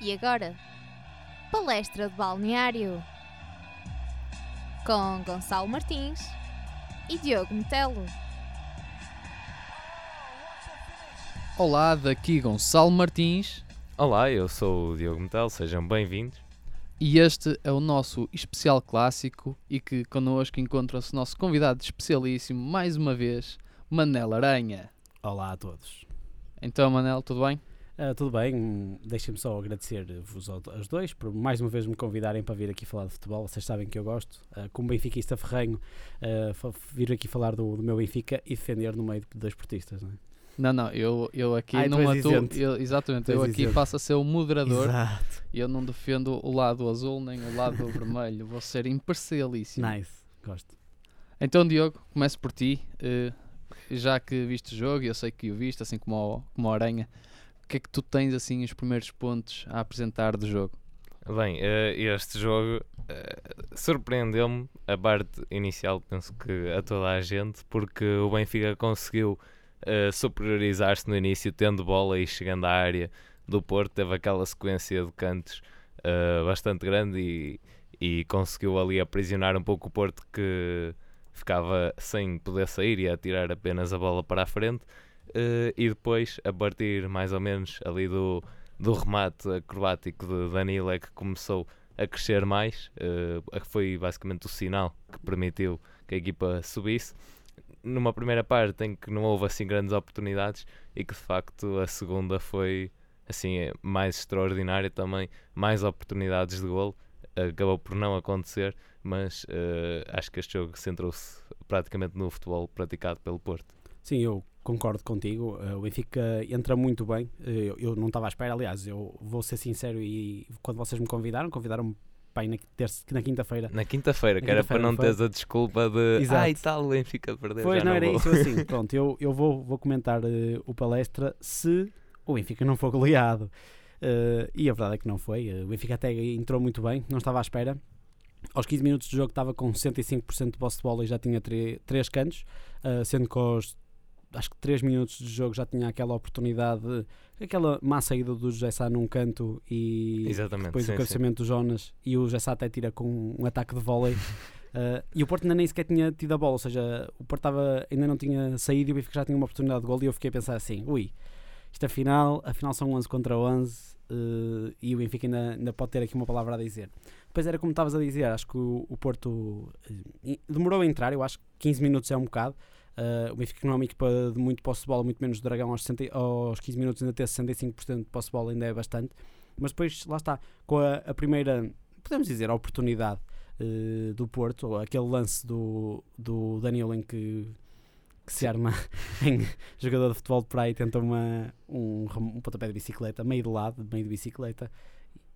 E agora, palestra de balneário com Gonçalo Martins e Diogo Metelo. Olá, daqui Gonçalo Martins Olá, eu sou o Diogo Metal, sejam bem-vindos. e este é o nosso especial clássico e que connosco encontra-se o nosso convidado especialíssimo, mais uma vez, Manel Aranha. Olá a todos. Então, Manel, tudo bem? Ah, tudo bem? Deixem-me só agradecer-vos ao- aos dois por mais uma vez me convidarem para vir aqui falar de futebol. Vocês sabem que eu gosto. Ah, como benfiquista ferrenho, fa- vir aqui falar do, do meu Benfica e defender no meio de dois portistas. Não é? Não, não, eu, eu aqui Ai, não atuo. eu- exatamente, eu aqui isento. passo a ser o moderador Exato. e eu não defendo o lado azul nem o lado vermelho. Vou ser imparcialíssimo. Nice. Gosto. Então, Diogo, começo por ti. eh, já que viste o jogo, eu sei que o viste, assim como como o Aranha, que é que tu tens, assim, os primeiros pontos a apresentar do jogo? Bem, eh, este jogo eh, surpreendeu-me a parte inicial, penso que a toda a gente, porque o Benfica conseguiu eh, superiorizar-se no início, tendo bola e chegando à área do Porto, teve aquela sequência de cantos bastante grande e, e conseguiu ali aprisionar um pouco o Porto que ficava sem poder sair e a tirar apenas a bola para a frente. Eh, e depois, a partir mais ou menos ali do, do remate acrobático de Danilo é que começou a crescer mais. eh, foi basicamente o sinal que permitiu que a equipa subisse. Numa primeira parte em que não houve assim grandes oportunidades e que de facto a segunda foi assim eh, mais extraordinária também, mais oportunidades de golo. Acabou por não acontecer, mas eh, acho que este jogo centrou-se praticamente no futebol praticado pelo Porto. Sim, eu concordo contigo. Ah, o Benfica entra muito bem. Ah, eu, eu não estava à espera, aliás, eu vou ser sincero e quando vocês me convidaram, convidaram-me para ir na, na quinta-feira. Na quinta-feira, que era para não não teres a desculpa de Exato. ai tal, o Benfica perdeu. Pois já não, era vou." isso assim. Pronto, eu, eu vou, vou comentar eh, o palestra se o Benfica não for goleado. Eh, e a verdade é que não foi. Eh, o Benfica até entrou muito bem, não estava à espera. Aos 15 minutos de jogo estava com 65% de posse de bola e já tinha 3 cantos, eh, sendo que aos acho que 3 minutos de jogo já tinha aquela oportunidade, aquela má saída do José Sá num canto e Exatamente, depois sim, o sim. cabeceamento do Jonas e o José Sá até tira com um ataque de vôlei. Uh, e o Porto ainda nem sequer tinha tido a bola, ou seja, o Porto estava- ainda não tinha saído e o Benfica já tinha uma oportunidade de gol. E eu fiquei a pensar assim: ui, isto afinal, afinal são 11 contra 11 uh, e o Benfica ainda, ainda pode ter aqui uma palavra a dizer. Depois era como estavas a dizer, acho que o, o Porto uh, demorou a entrar, eu acho que 15 minutos é um bocado. Uh, o Benfica equipa de muito posse de bola, muito menos Dragão aos, 60 aos 15 minutos ainda ter 65% de posse de bola ainda é bastante. Mas depois, lá está, com a, a primeira, podemos dizer, a oportunidade eh, do Porto, aquele lance do, do Danilo em que, que se arma em jogador de futebol de praia e tenta uma, um, um pontapé de bicicleta, meio de lado, meio de bicicleta.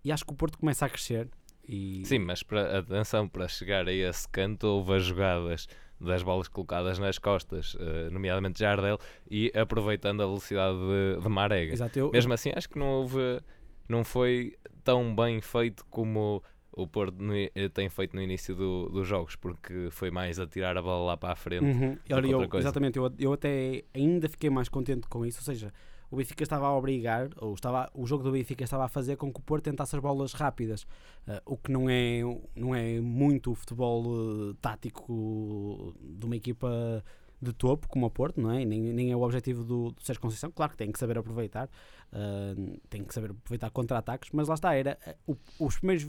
E acho que o Porto começa a crescer. E, Sim, mas para, atenção, para chegar a esse canto houve as jogadas das bolas colocadas nas costas, eh, nomeadamente Jardel, e aproveitando a velocidade de, de Marega. Exato, eu, Mesmo assim, acho que não houve, não foi tão bem feito como o Porto no eh, tem feito no início do- dos jogos, porque foi mais a tirar a bola lá para a frente. Uhum. Olha, eu- exatamente, eu, eu até ainda fiquei mais contente com isso. Ou seja, o Benfica estava a obrigar, ou estava, o jogo do Benfica estava a fazer com que o Porto tentasse as bolas rápidas, Ah, o que não é, não é muito o futebol eh, tático de uma equipa de topo como o Porto, não é? Nem, nem é o objetivo do, do Sérgio Conceição. Claro que tem que saber aproveitar, ah, tem que saber aproveitar contra-ataques, mas lá está, era o- os primeiros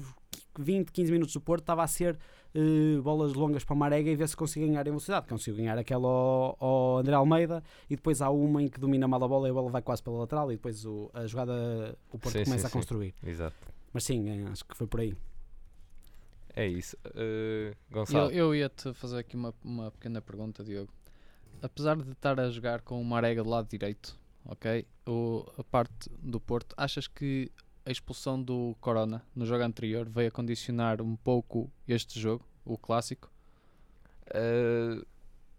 20, 15 minutos do Porto estava a ser eh, bolas longas para o Marega e ver se conseguia ganhar em velocidade. Conseguiu ganhar aquela ao, ao André Almeida e depois há uma em que domina mal a bola e a bola vai quase pela lateral e depois o- a jogada o Porto Sim, começa sim, a sim. construir. Exato. Mas sim, eh, acho que foi por aí. É isso. Eu, Gonçalo, eu ia-te fazer aqui uma, uma pequena pergunta, Diogo. Apesar de estar a jogar com uma arega do lado direito, ok? O, a parte do Porto, achas que a expulsão do Corona no jogo anterior veio a condicionar um pouco este jogo, o clássico? Eh,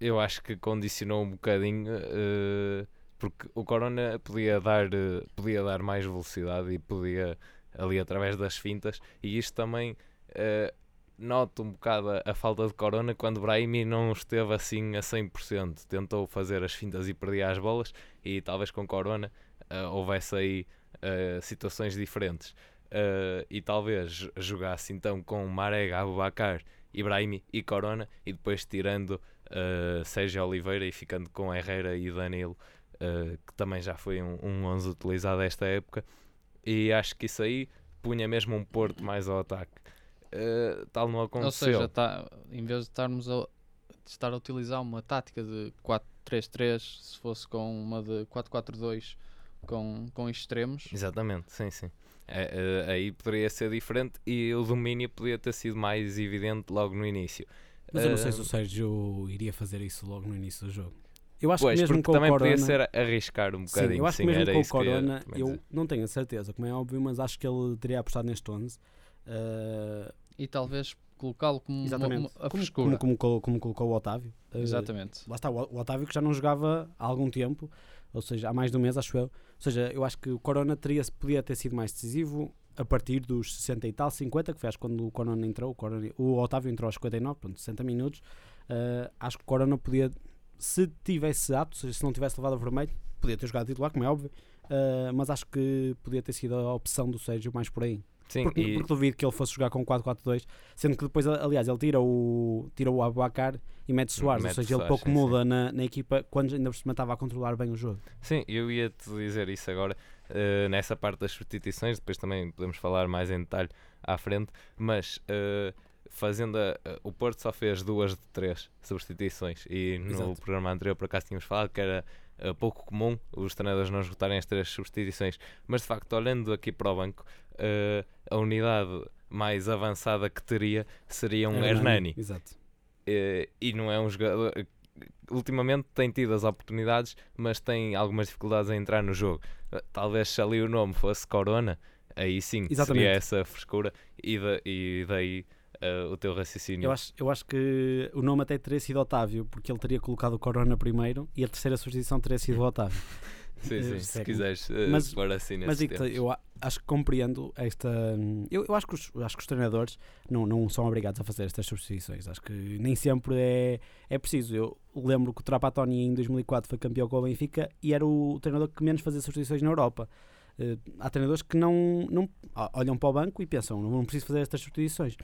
eu acho que condicionou um bocadinho eh, porque o Corona podia dar, eh, podia dar mais velocidade e podia ali através das fintas e isto também noto um bocado a, a falta de Corona quando Brahimi não esteve assim a 100%. Tentou fazer as fintas e perdia as bolas e talvez com Corona eh, houvesse aí eh, situações diferentes. eh, e talvez jogasse então com Marega, Abubacar, Ibrahimi e Corona e depois tirando eh, Sérgio Oliveira e ficando com Herrera e Danilo, eh, que também já foi um, um 11 utilizado esta época. E acho que isso aí punha mesmo um Porto mais ao ataque. Tal não Ou aconteceu. seja, tá, em vez de estarmos a, de estar a utilizar uma tática de 4-3-3, se fosse com uma de 4-4-2 com, com extremos, Exatamente, sim, sim. É, é, aí poderia ser diferente e o domínio podia ter sido mais evidente logo no início. Mas eu não sei se o Sérgio iria fazer isso logo no início do jogo. Eu acho Pois, que mesmo com o também Corona, podia ser arriscar um Sim, bocadinho. eu acho sim, que mesmo com o eu Corona, eu dizer. não tenho a certeza, como é óbvio, mas acho que ele teria apostado neste 11. Ah, e talvez colocá-lo como uma, exatamente. uma- a como, frescura. como, como como colocou o Otávio. Ah, Exatamente. Lá está, o o Otávio que já não jogava há algum tempo, ou seja, há mais de um mês, acho eu. Ou seja, eu acho que o Corona teria, podia ter sido mais decisivo a partir dos 60 e tal, 50, que foi acho quando o Corona entrou. O, Corona, o Otávio entrou aos 59, pronto, 60 minutos. Ah, acho que o Corona podia, se tivesse apto, ou seja, se não tivesse levado o vermelho, podia ter jogado titular, como é óbvio. Ah, mas acho que podia ter sido a opção do Sérgio mais por aí. Sim, Porque, e, porque duvido que ele fosse jogar com 4-4-2, sendo que depois, aliás, ele tira o, tira o Abubacar e mete Soares, ou seja, ele pouco sim, muda na, na equipa quando ainda por cima estava a controlar bem o jogo. sim, eu ia-te dizer isso agora eh, nessa parte das substituições, depois também podemos falar mais em detalhe à frente, mas eh, fazendo a- a- o Porto só fez duas de três substituições e no Exato. programa anterior por acaso tínhamos falado que era eh, pouco comum os treinadores não esgotarem as três substituições, mas de facto olhando aqui para o banco eh, a unidade mais avançada que teria seria um Hernani Exato. Eh, e não é um jogador. eh, Ultimamente tem tido as oportunidades, mas tem algumas dificuldades a entrar no jogo. Eh, Talvez se ali o nome fosse Corona, aí sim Exatamente. seria essa frescura e, e daí eh, o teu raciocínio. Eu acho, eu acho que o nome até teria sido Otávio, porque ele teria colocado o Corona primeiro e a terceira substituição teria sido o Otávio. sim, sim, se quiseres eh, Mas- pôr assim Mas eu acho que compreendo esta. Eu, eu acho, que os, acho que os treinadores não, não são obrigados a fazer estas substituições. Acho que nem sempre é, é preciso. Eu lembro que o Trapattoni em 2004 foi campeão com o Benfica e era o treinador que menos fazia substituições na Europa. Eh, há treinadores que não, não olham para o banco e pensam, não preciso fazer estas substituições.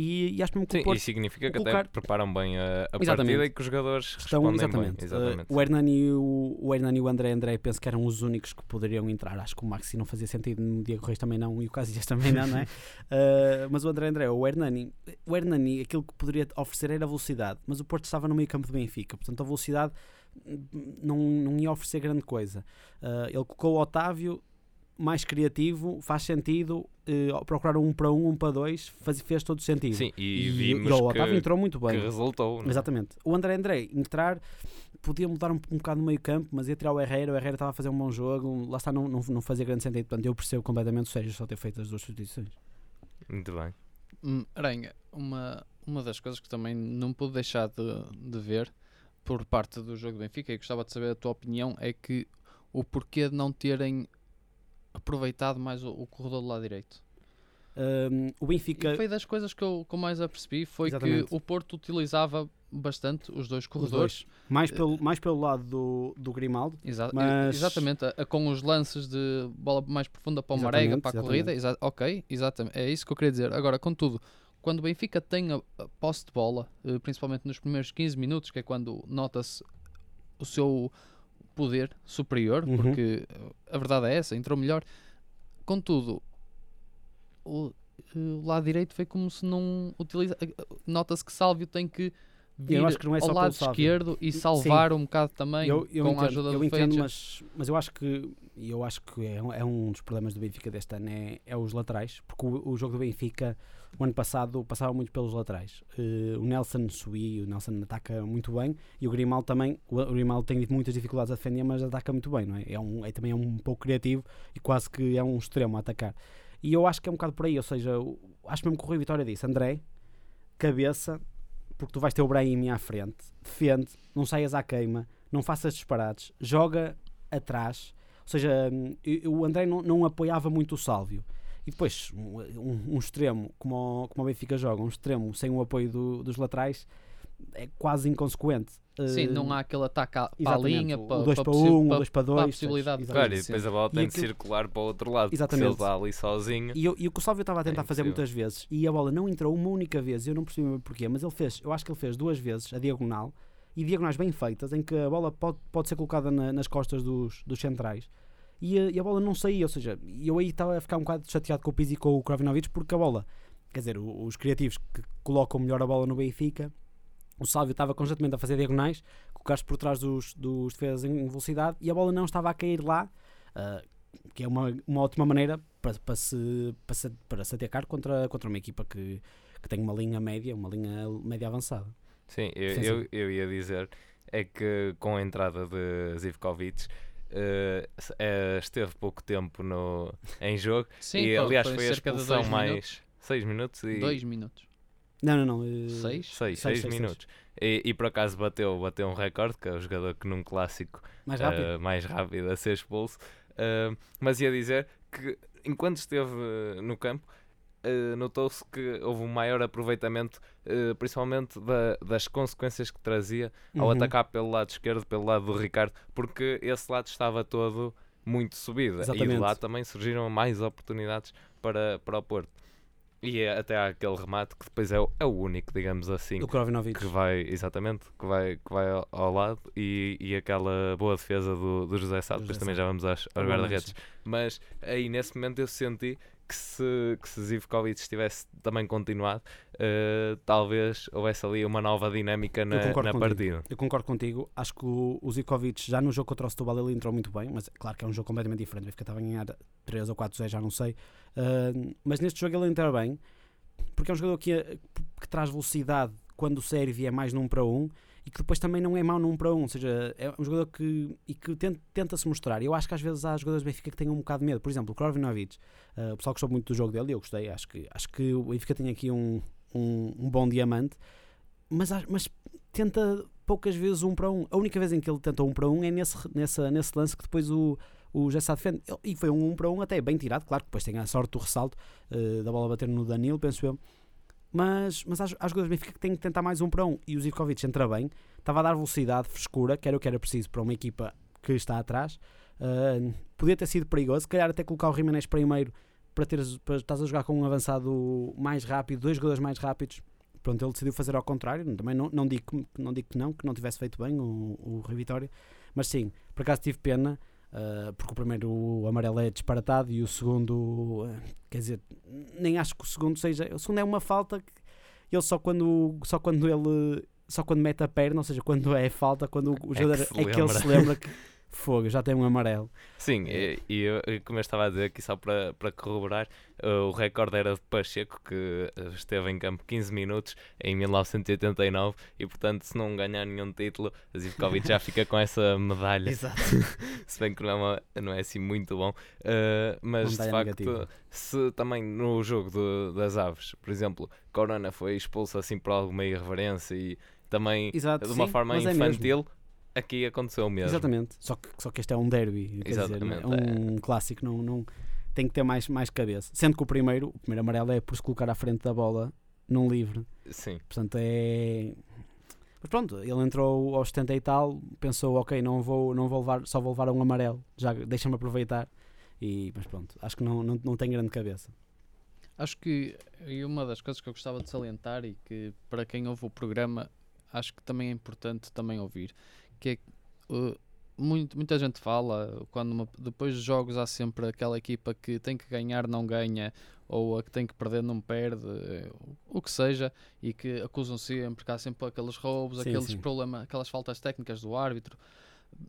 E, e acho mesmo que Sim, o Porto e significa que colocar- até preparam bem a, a partida e que os jogadores estão respondem exatamente. bem. Exatamente. Uh, o Hernani e o, o Hernani e o André André penso que eram os únicos que poderiam entrar. Acho que o Maxi não fazia sentido, o Diego Reis também não e o Casillas também não, não é? Uh, mas o André André, o Hernani, o Hernani, aquilo que poderia oferecer era velocidade, mas o Porto estava no meio campo do Benfica, portanto a velocidade hum, não, não ia oferecer grande coisa. Uh, ele colocou o Otávio mais criativo, faz sentido uh, procurar um para um, um para dois, faz, fez todo sentido. Sim, e, e, vimos e o Otávio que, entrou muito que bem. resultou. não é? Exatamente. O André André entrar podia mudar um, um bocado no meio campo, mas ia tirar o Herrera. O Herrera estava a fazer um bom jogo. Lá está, não, não, não fazia grande sentido. Portanto, eu percebo completamente o Sérgio só ter feito as duas substituições. Muito bem. Hum, Aranha, uma, uma das coisas que também não pude deixar de, de ver por parte do jogo do Benfica e gostava de saber a tua opinião é que o porquê de não terem aproveitado mais o, o corredor do lado direito. Um, o Benfica. E foi das coisas que eu, que eu mais apercebi foi Exatamente. que o Porto utilizava bastante os dois os corredores. dois, mais, pelo, mais pelo lado do, do Grimaldo. Exa- Mas- Exatamente, a- a- com os lances de bola mais profunda para o Marega, Exatamente, para a corrida. exa- ok, exatamente, é isso que eu queria dizer. Agora, contudo, quando o Benfica tem a, a posse de bola, eh, principalmente nos primeiros 15 minutos, que é quando nota-se o seu poder superior, Uhum. porque a verdade é essa, entrou melhor. Contudo, o, eh, o lado direito foi como se não utiliza. eh, Nota-se que Sálvio tem que vir Eu acho que não é só ao lado esquerdo e salvar um bocado também eu, eu com entendo, a ajuda eu do entendo mas, mas eu acho que eu acho que é, um- é um dos problemas do Benfica deste ano é, é os laterais, porque o, o jogo do Benfica o ano passado passava muito pelos laterais. Eh, o Nelson subia, o Nelson ataca muito bem e o Grimaldo também. O, o Grimaldo tem muitas dificuldades a defender, mas ataca muito bem, não é? É, um, é também é um pouco criativo e quase que é um extremo a atacar. E eu acho que é um bocado por aí, ou seja, acho mesmo que o Rui Vitória disse: André, cabeça, porque tu vais ter o Brahim à frente, defende, não saias à queima, não faças disparates, joga atrás. Ou seja, hum, o André não, não apoiava muito o Sálvio. E depois, um, um- um extremo, como o, como o Benfica joga, um extremo sem o apoio do- dos laterais, é quase inconsequente. Sim, Eh, não há aquele ataque à- para a exatamente, linha, o para, 2 para para possi- 1, o para- 2 para 2. para a possibilidade de Claro, e depois a bola tem de aquilo- circular para o outro lado. porque Se Exatamente. ele está ali sozinho. E, eu- e o que o Sálvio estava a tentar É fazer muitas vezes e a bola não entrou uma única vez, eu não percebi porquê, mas ele fez, eu acho que ele fez duas vezes a diagonal e diagonais bem feitas em que a bola pode, pode ser colocada na- nas costas dos, dos centrais e a, e a bola não saía, ou seja, eu aí estava a ficar um bocado chateado com o Pizzi e com o Kravinovic porque a bola, quer dizer, o- os criativos que colocam melhor a bola no Benfica, o Sálvio estava constantemente a fazer diagonais, colocar-se por trás dos, dos defesas em velocidade e a bola não estava a cair lá. ah, que é uma, uma ótima maneira para, para, se, para, se, para se atacar contra, contra uma equipa que, que tem uma linha média, uma linha média avançada. Sim, eu, Sim, eu, sim. eu ia dizer é que com a entrada de Zivkovic eh, esteve pouco tempo no, em jogo Sim, e aliás foi foi a cerca de expulsão mais minutos. 6 minutos e Dois minutos. Não, não, não. eh, Seis? 6 Seis, seis seis, minutos. E, e por acaso bateu, bateu um recorde, que é o jogador que num clássico Mais rápido. eh, mais rápido a ser expulso. Eh, mas ia dizer que enquanto esteve no campo, notou-se que houve um maior aproveitamento, principalmente da- das consequências que trazia ao Uhum. atacar pelo lado esquerdo, pelo lado do Ricardo, porque esse lado estava todo muito subido. E de Exatamente. lá também surgiram mais oportunidades para, para o Porto. E é até há aquele remate que depois é o, é o único, digamos assim, Do Krovinovic. que vai, exatamente, que vai, que vai ao, ao lado e, e aquela boa defesa do, do José Sá, depois também já vamos aos, aos guarda-redes. Mas aí nesse momento eu senti que se, que se Zivkovic tivesse também continuado, eh, talvez houvesse ali uma nova dinâmica na, na contigo. partida. Eu concordo contigo. Acho que o, o Zikovic já no jogo contra o Setúbal ele entrou muito bem, mas é claro que é um jogo completamente diferente. O Benfica estava a ganhar 3 ou 4 0 já não sei. Ah, mas neste jogo ele entra bem, porque é um jogador que, que traz velocidade quando o serve é mais num para um e que depois também não é mau num para um. Ou seja, é um jogador que, e que tenta, tenta-se mostrar. Eu acho que às vezes há jogadores do Benfica que têm um bocado de medo. Por exemplo, o Krovinovic, ah, o pessoal gostou muito do jogo dele eu gostei. Acho que, acho que o Benfica tem aqui um, um, um bom diamante, mas, mas tenta poucas vezes um para um. A única vez em que ele tenta um para um é nesse, nessa, nesse lance que depois o, o Jessá defende. E foi um um para um até bem tirado, claro que depois tem a sorte do ressalto eh, da bola bater no Danilo, penso eu. Mas, mas há jogadores do Benfica que têm que tentar mais um para um. E o Zivkovic entra bem, estava a dar velocidade, frescura, que era o que era preciso para uma equipa que está atrás. Uh, podia ter sido perigoso, se calhar até colocar o Jiménez primeiro para teres para estás a jogar com um avançado mais rápido, dois jogadores mais rápidos. Pronto, ele decidiu fazer ao contrário. Também não, não, digo, que- não digo que não, que não tivesse feito bem o, o Rui Vitória, mas sim, por acaso tive pena, uh, porque o primeiro o amarelo é disparatado e o segundo, uh, quer dizer, nem acho que o segundo seja. O segundo é uma falta que ele só quando, só quando ele só quando mete a perna, ou seja, quando é falta, quando o, que jogador se é que ele se lembra que fogo, já tem um amarelo. Sim, É. e, e eu, como eu estava a dizer aqui só para, para corroborar, eh, o recorde era de Pacheco, que eh, esteve em campo 15 minutos em 1989 e portanto se não ganhar nenhum título, a Zivkovic já fica com essa medalha, Exato. se bem que não é, uma- não é assim muito bom, Eh, mas de facto negativa. se também no jogo das aves, por exemplo, Corona foi expulso assim por alguma irreverência e também Exato, de uma sim, forma é infantil, aqui aconteceu o mesmo. Exatamente. Só que, só que este é um derby, quer dizer, Exatamente, é um clássico, não, não tem que ter mais, mais cabeça. Sendo que o primeiro, o primeiro amarelo é por se colocar à frente da bola num livre. Sim. Portanto, é. Mas pronto, ele entrou aos 70 e tal, pensou, ok, não vou, não vou levar, só vou levar um amarelo, já deixa-me aproveitar. E, mas pronto, acho que não, não, não tem grande cabeça. Acho que e uma das coisas que eu gostava de salientar e que para quem ouve o programa acho que também é importante também ouvir, que é uh, muito, muita gente fala quando uma- depois dos jogos há sempre aquela equipa que tem que ganhar não ganha ou a que tem que perder não perde, eh, o que seja, e que acusam sempre que há sempre aqueles roubos, Sim, aqueles sim. problemas, aquelas faltas técnicas do árbitro.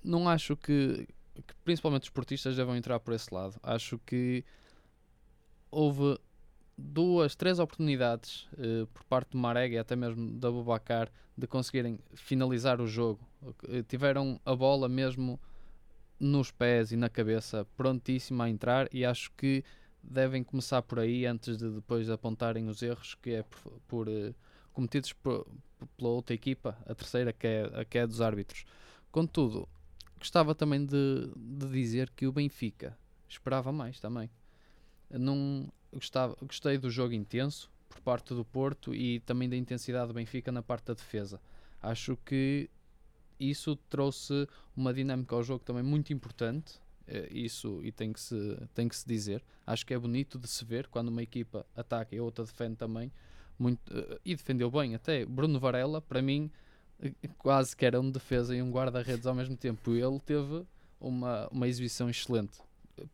Não acho que, que principalmente os esportistas devam entrar por esse lado. Acho que houve duas, três oportunidades eh, por parte do Marega e até mesmo da Bubacar de conseguirem finalizar o jogo. Eh, tiveram a bola mesmo nos pés e na cabeça, prontíssima a entrar, e acho que devem começar por aí antes de depois apontarem os erros que é por, por, eh, cometidos por- pela outra equipa, a terceira que é a que é dos árbitros. Contudo, gostava também de, de dizer que o Benfica esperava mais também. Não gostava, gostei do jogo intenso por parte do Porto e também da intensidade do Benfica na parte da defesa. Acho que isso trouxe uma dinâmica ao jogo também muito importante. eh, Isso e tem que, se, tem que se dizer. Acho que é bonito de se ver quando uma equipa ataca e a outra defende também. Muito, eh, e defendeu bem até. Bruno Varela, para mim, eh, quase que era um defesa e um guarda-redes ao mesmo tempo. Ele teve uma, uma exibição excelente.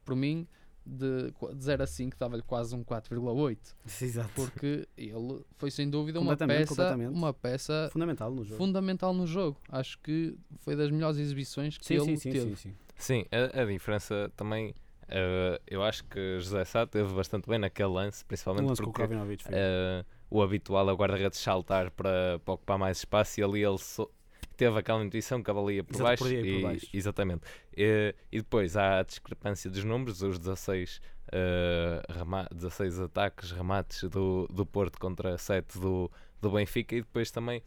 Por mim, de, de 0 a 5, dava-lhe quase um 4,8. Exato. Porque ele foi sem dúvida uma peça, uma peça Fundamental no jogo. fundamental no jogo. Acho que foi das melhores exibições que Sim, ele sim, sim, teve. sim, sim. Sim, a, a diferença também. eh, eu acho que José Sá teve bastante bem naquele lance, principalmente lance com o porque Krovinovic. foi. eh, o habitual é o guarda-redes saltar para, para ocupar mais espaço e ali ele so- teve aquela intuição que a bola ia por Exato, baixo. por aí, por e, baixo. Exatamente. E, e depois há a discrepância dos números, os 16, eh, rema- 16 ataques, remates do, do Porto contra 7 do, do Benfica e depois também.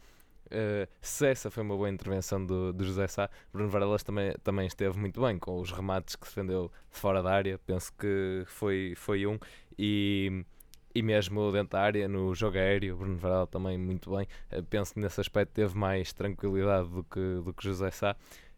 eh, se essa foi uma boa intervenção do, do José Sá, Bruno Varelas também, também esteve muito bem com os remates que defendeu de fora da área. Penso que foi, foi um. E, e mesmo dentro da área, no jogo aéreo, Bruno Varela também muito bem. Eh, penso que nesse aspecto teve mais tranquilidade do que, do que José Sá.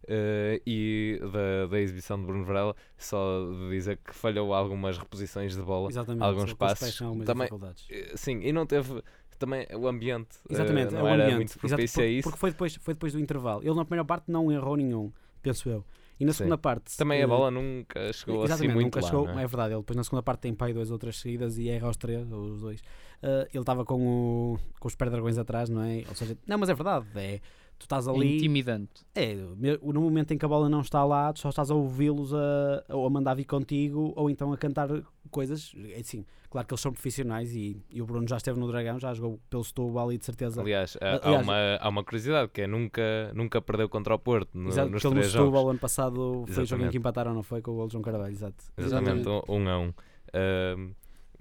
Eh, e da, da exibição de Bruno Varela, só de dizer que falhou algumas reposições de bola. Exatamente. alguns passos também- dificuldades. Eh, Sim, e não teve também o ambiente. Exatamente, não é era ambiente. muito Exato, propício a porque, isso. porque foi depois, foi depois do intervalo. Ele na primeira parte não errou nenhum, penso eu. E na Sim. segunda parte. Também a eh, bola nunca chegou assim Exatamente, muito nunca lá. chegou. não é? É verdade, ele depois na segunda parte tem pai duas outras seguidas e erra aos três, ou os dois. Eh, ele estava com, o, com os pé-dragões atrás, não é? Ou seja, não, mas é verdade, é. Tu estás É ali. intimidante. É, no momento em que a bola não está lá, tu só estás a ouvi-los a, ou a mandar vir contigo ou então a cantar coisas. É assim, claro que eles são profissionais e, e o Bruno já esteve no Dragão, já jogou pelo Setúbal e de certeza. Aliás, há, há Aliás- uma, há uma curiosidade que é nunca, nunca perdeu contra o Porto no, Exato, nos no três jogos. Setúbal ano passado foi o jogo em que empataram, não foi? Com o gol de João Carvalho, exato. Exatamente, um, um a um. Ahm,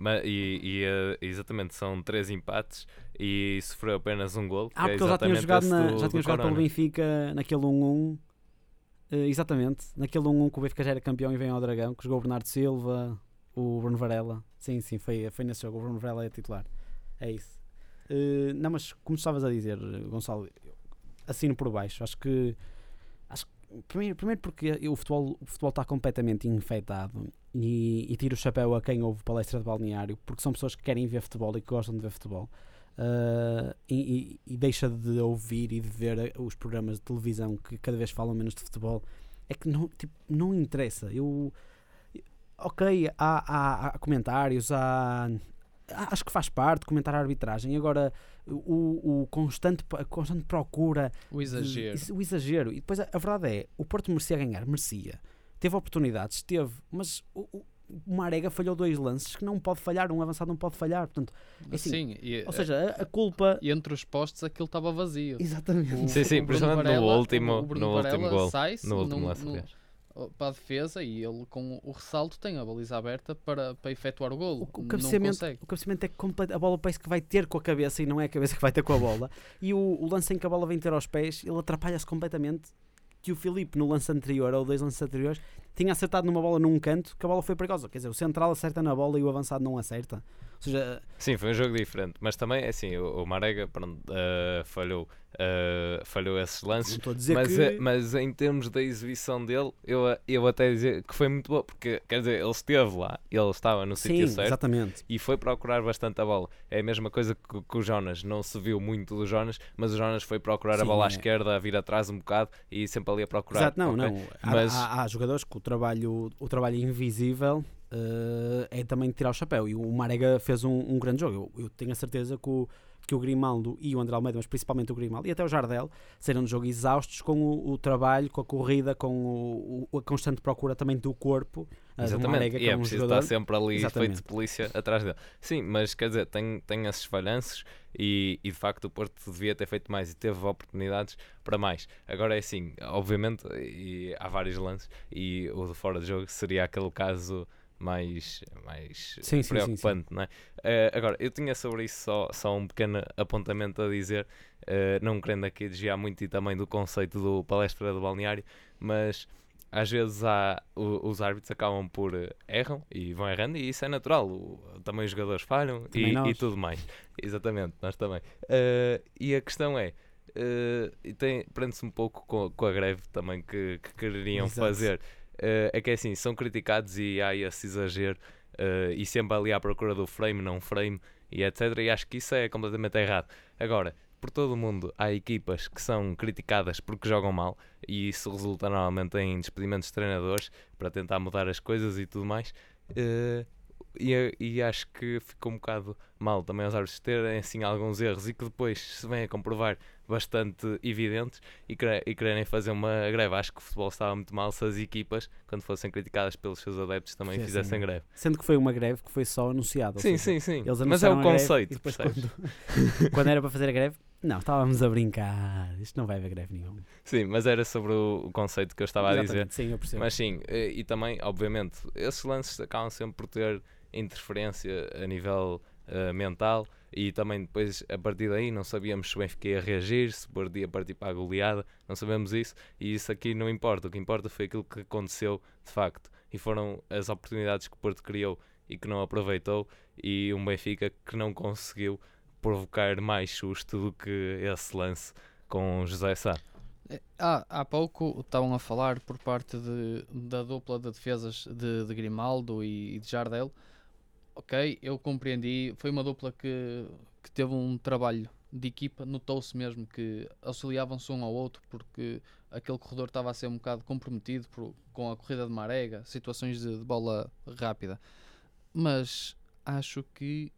ma- e, e, eh, exatamente, são três empates e sofreu apenas um gol. Ah, é porque ele já tinha jogado, na, do- já tinha jogado pelo. Benfica naquele 1-1. eh, exatamente, naquele 1-1 que o Benfica já era campeão e vem ao Dragão, que jogou o Bernardo Silva, o Bruno Varela. Sim, sim, foi, foi nesse jogo. O Bruno Varela é titular. É isso. Eh, não, mas como estavas a dizer, Gonçalo, assino por baixo. Acho que. Primeiro, primeiro porque o futebol o futebol está completamente infectado e, e tiro o chapéu a quem ouve palestra de balneário, porque são pessoas que querem ver futebol e que gostam de ver futebol. Uh, e, e- deixa de ouvir e de ver os programas de televisão que cada vez falam menos de futebol é que não, tipo, não interessa eu ok, há, há- há comentários há- acho que faz parte comentar a arbitragem agora o, o constante, a constante procura O de- exagero. isso- o exagero. E depois a, a verdade é, o Porto merecia ganhar, merecia. Teve oportunidades, teve, mas o, o, o Marega falhou dois lances que não pode falhar, um avançado não pode falhar. Portanto, assim, Sim, e, ou seja, a, a culpa. e entre os postos aquilo estava vazio. Exatamente. O- Sim, sim, o Bruno principalmente no último- o Bruno no último gol, sai-se No último lance. Para a defesa e ele com o ressalto tem a baliza aberta para, para efetuar o golo. O, o cabeceamento, o cabeceamento é completo. A bola parece que vai ter com a cabeça e não é a cabeça que vai ter com a bola. e o, o lance em que a bola vem ter aos pés, ele atrapalha-se completamente. Que o Filipe, no lance anterior, ou dois lances anteriores, tinha acertado numa bola num canto que a bola foi perigosa. Quer dizer, o central acerta na bola e o avançado não acerta. Seja, Sim, foi um jogo diferente, mas também, é assim, o, o Marega pronto, eh, falhou, eh, falhou esses lances, a mas, que. eh, mas em termos da exibição dele, eu, eu até dizer que foi muito boa, porque quer dizer, ele esteve lá, ele estava no Sim, sítio certo exatamente. e foi procurar bastante a bola. É a mesma coisa que, que o Jonas, não se viu muito do Jonas, mas o Jonas foi procurar a Sim, bola à é. esquerda, a vir atrás um bocado e sempre ali a procurar. Exato, não, ok? não. Há, Mas- há, há jogadores que o trabalho, o trabalho invisível eh, é também tirar o chapéu. E o Marega fez um, um grande jogo. Eu, eu tenho a certeza que o, que o Grimaldo e o André Almeida, mas principalmente o Grimaldo e até o Jardel, saíram do jogo exaustos com o, o trabalho, com a corrida, com o, o- a constante procura também do corpo eh, do Exatamente, Marega, e é é um preciso jogador. estar sempre ali Exatamente. feito de polícia atrás dele. Sim, mas quer dizer, tem, tem esses falhanços e, e de facto o Porto devia ter feito mais e teve oportunidades para mais. Agora é assim, obviamente, e há vários lances e o de fora de jogo seria aquele caso mais, mais Sim, sim, sim, preocupante, não é? Eh, agora, eu tinha sobre isso só, só um pequeno apontamento a dizer, eh, não querendo aqui desviar muito e também do conceito do palestra do balneário, mas às vezes há, o- os árbitros acabam por eh, erram e vão errando e isso é natural. O- também os jogadores falham e, e tudo mais. Exatamente, nós também. Eh, e a questão é, tem, prende-se um pouco com, com a greve também que, que quereriam Exato. fazer. Eh, é que é assim, são criticados e há esse exagero eh, e sempre ali à procura do frame, não frame e etc. E acho que isso é completamente errado. Agora, por todo o mundo há equipas que são criticadas porque jogam mal e isso resulta normalmente em despedimentos de treinadores para tentar mudar as coisas e tudo mais. Eh, e, e acho que ficou um bocado mal também os árbitros terem assim alguns erros e que depois se vem a comprovar bastante evidentes e, e quererem fazer uma greve. Acho que o futebol estava muito mal se as equipas, quando fossem criticadas pelos seus adeptos, também Fizessem fizessem greve. Sendo que foi uma greve que foi só anunciada. Sim, seja, sim, sim. Mas é o conceito. E depois, quando, quando era para fazer a greve, não, estávamos a brincar. Isto não vai haver greve nenhuma. Sim, mas era sobre o, conceito que eu estava a dizer. Exatamente, Sim, eu percebo. Mas sim, eh, e também, obviamente, esses lances acabam sempre por ter interferência a nível eh, mental e também depois a partir daí não sabíamos se o Benfica ia reagir, se podia partir para a goleada, não sabemos isso e isso aqui não importa, o que importa foi aquilo que aconteceu de facto e foram as oportunidades que o Porto criou e que não aproveitou e um Benfica que não conseguiu provocar mais susto do que esse lance com José Sá. É, Há, há pouco estavam a falar por parte de, da dupla de defesas de, de Grimaldo e, e de Jardel. Ok, eu compreendi. Foi uma dupla que, que teve um trabalho de equipa. Notou-se mesmo que auxiliavam-se um ao outro porque aquele corredor estava a ser um bocado comprometido por- com a corrida de Marega, situações de, de bola rápida. Mas acho que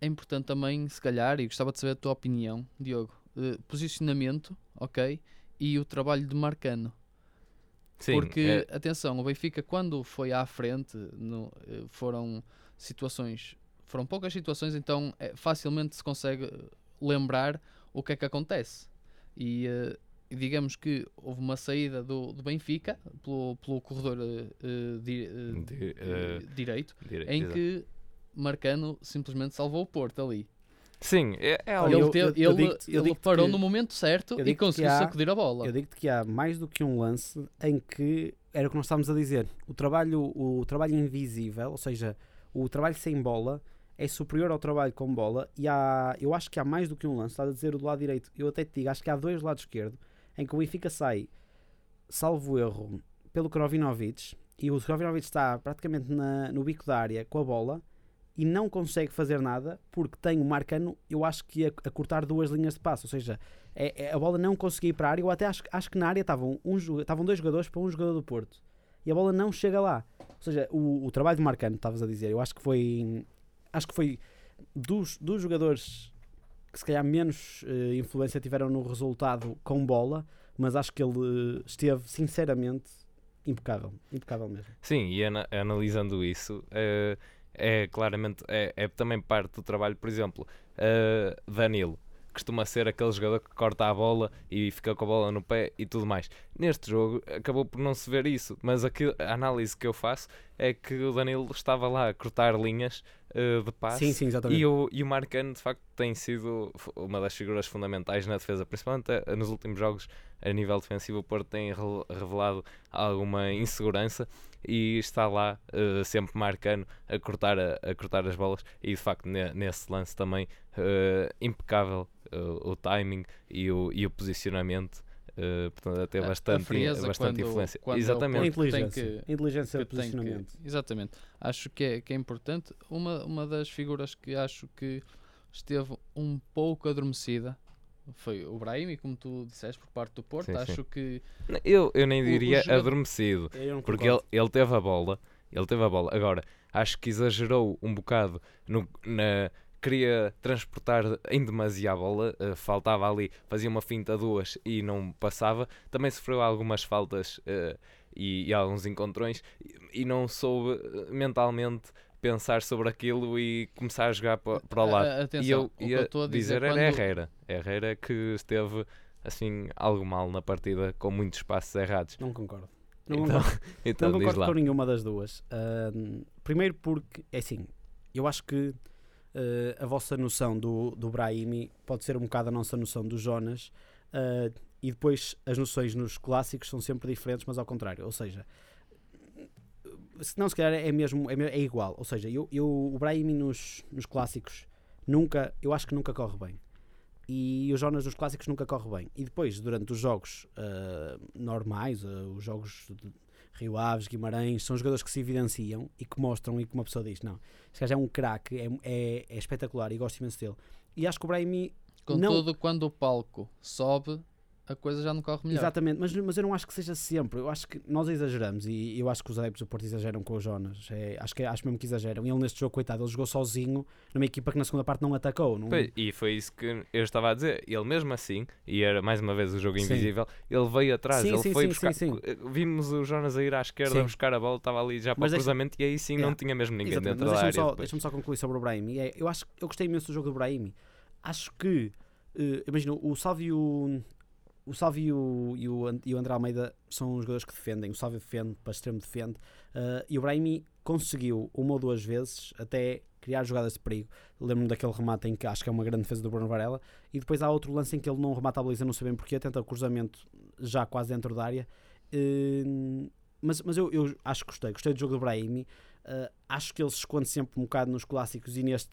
é importante também, se calhar, e gostava de saber a tua opinião, Diogo, posicionamento, ok, e o trabalho de Marcano. Sim, Porque, é- atenção, o Benfica, quando foi à frente, no- eh, foram situações, foram poucas situações, então eh, facilmente se consegue eh, lembrar o que é que acontece. E e digamos que houve uma saída do, do Benfica pelo, pelo corredor eh, di- eh, Di- direito, dire- em exato. que Marcano simplesmente salvou o Porto ali. Sim, é, é algo ele eu- eu- ele, eu ele parou que- no momento certo e conseguiu há- sacudir a bola. Eu digo-te que há mais do que um lance em que era o que nós estávamos a dizer. O trabalho, o trabalho invisível, ou seja, o trabalho sem bola, é superior ao trabalho com bola. E há, eu acho que há mais do que um lance. Estás a dizer o do lado direito. Eu até te digo, acho que há dois do lado esquerdo em que o Benfica sai, salvo erro, pelo Krovinovic. E o Krovinovic está praticamente na- no bico da área com a bola e não consegue fazer nada porque tem o Marcano, eu acho que a, a cortar duas linhas de passo. Ou seja, é- é- a bola não conseguia ir para a área. Eu até acho, acho que na área estavam, um, estavam dois jogadores para um jogador do Porto e a bola não chega lá. Ou seja, o, o trabalho de Marcano, estavas a dizer, eu acho que foi. Acho que foi dos, dos jogadores que se calhar menos eh, influência tiveram no resultado com bola, mas acho que ele eh, esteve sinceramente impecável. Impecável mesmo. Sim, e ana- analisando isso, eh, é claramente, é, é também parte do trabalho, por exemplo, eh, Danilo, costuma ser aquele jogador que corta a bola e fica com a bola no pé e tudo mais. Neste jogo acabou por não se ver isso, mas aqui, a análise que eu faço é que o Danilo estava lá a cortar linhas eh, de passe Sim, sim, e o, e o Marcano, de facto, tem sido uma das figuras fundamentais na defesa, principalmente eh, nos últimos jogos, a nível defensivo. O Porto tem re- revelado alguma insegurança e está lá eh, sempre Marcano a cortar, a, a cortar as bolas. E de facto, ne- nesse lance também, eh, impecável eh, o timing e o, e o posicionamento. portanto, até bastante, frieza bastante quando- influência. quando é Exatamente. Tem inteligência. que- inteligência de que que- posicionamento. exatamente. Acho que é, que é importante. Uma, uma das figuras que acho que esteve um pouco adormecida foi o Brahim, como tu disseste, por parte do Porto. Sim, sim. acho que Eu, eu nem O- o diria jogador- adormecido. Porque ele, ele teve a bola, ele teve a bola. Agora, acho que exagerou um bocado no, na queria transportar em demasia a bola, eh, faltava ali, fazia uma finta duas e não passava. Também sofreu algumas faltas eh, e, e alguns encontrões e, e não soube eh, mentalmente pensar sobre aquilo e começar a jogar pa- para o a- lado. a- atenção, e eu o que ia eu estou a dizer, dizer era quando- Herrera. Herrera que esteve assim algo mal na partida com muitos passos errados. Não concordo. Não Então, concordo. então não concordo lá. com nenhuma das duas. Ahm, primeiro porque, é assim, eu acho que eh, a vossa noção do, do Brahimi pode ser um bocado a nossa noção do Jonas ah, e depois as noções nos clássicos são sempre diferentes, mas ao contrário. Ou seja, se não, se calhar é mesmo é, é igual. Ou seja, eu, eu, o Brahimi nos, nos clássicos nunca, eu acho que nunca corre bem. e o Jonas nos clássicos nunca corre bem. E depois, durante os jogos ah, normais, ah, os jogos de Rio Aves, Guimarães, são jogadores que se evidenciam e que mostram e que uma pessoa diz: Não, este gajo é um craque, é, é, é espetacular e gosto imenso dele. E acho que o Brahimi Contudo, quando o palco sobe, a coisa já não corre melhor. Exatamente, mas, mas eu não acho que seja sempre. Eu acho que nós exageramos e eu acho que os adeptos do Porto exageram com o Jonas. É, acho, que, acho mesmo que exageram. E ele neste jogo, coitado, ele jogou sozinho numa equipa que na segunda parte não atacou. Não... Pois, e foi isso que eu estava a dizer. Ele mesmo assim, e era mais uma vez o jogo Sim. invisível, ele veio atrás, Sim, ele sim, foi sim, buscar. sim, Vimos o Jonas a ir à esquerda Sim. buscar a bola, estava ali já para Mas o deixa- cruzamento e aí sim não Yeah. tinha mesmo ninguém Exatamente, dentro mas da deixa-me área. deixa-me só concluir sobre o Brahim. É, eu acho eu gostei imenso do jogo do Brahim. Acho que eh, imagina, o Salvio e o, Salvio e o, e, o, e o André Almeida são os jogadores que defendem. O Salvio defende, para extremo defende. eh, e o Brahimi conseguiu uma ou duas vezes até criar jogadas de perigo. Lembro-me daquele remate em que acho que é uma grande defesa do Bruno Varela. E depois há outro lance em que ele não remata a baliza, não sei bem porquê, tenta o cruzamento já quase dentro da área. Eh, mas mas eu, eu acho que gostei, gostei do jogo do Brahimi. Uh, acho que ele se esconde sempre um bocado nos clássicos e neste